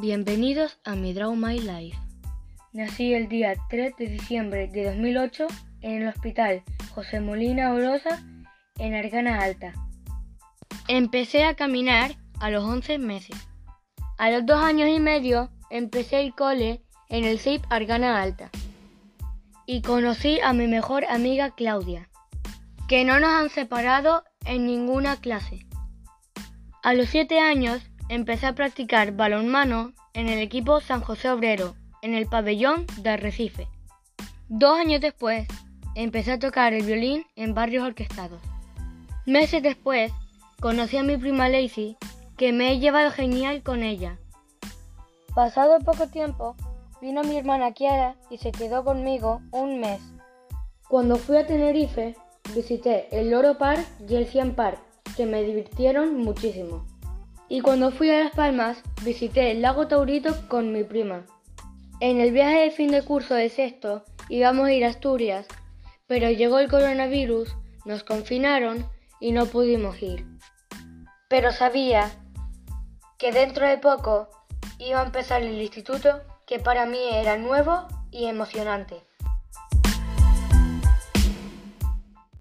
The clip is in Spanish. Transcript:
Bienvenidos a mi Draw My Life. Nací el día 3 de diciembre de 2008 en el Hospital José Molina Orosa en Argana Alta. Empecé a caminar a los 11 meses. A los dos años y medio empecé el cole en el CIP Argana Alta. Y conocí a mi mejor amiga Claudia, que no nos han separado en ninguna clase. A los 7 años empecé a practicar balonmano en el equipo San José Obrero, en el pabellón de Arrecife. Dos años después, empecé a tocar el violín en barrios orquestados. Meses después, conocí a mi prima Lacey, que me he llevado genial con ella. Pasado poco tiempo, vino mi hermana Kiara y se quedó conmigo un mes. Cuando fui a Tenerife, visité el Loro Park y el Cien Park, que me divirtieron muchísimo. Y cuando fui a Las Palmas, visité el lago Taurito con mi prima. En el viaje de fin de curso de sexto íbamos a ir a Asturias, pero llegó el coronavirus, nos confinaron y no pudimos ir. Pero sabía que dentro de poco iba a empezar el instituto que para mí era nuevo y emocionante.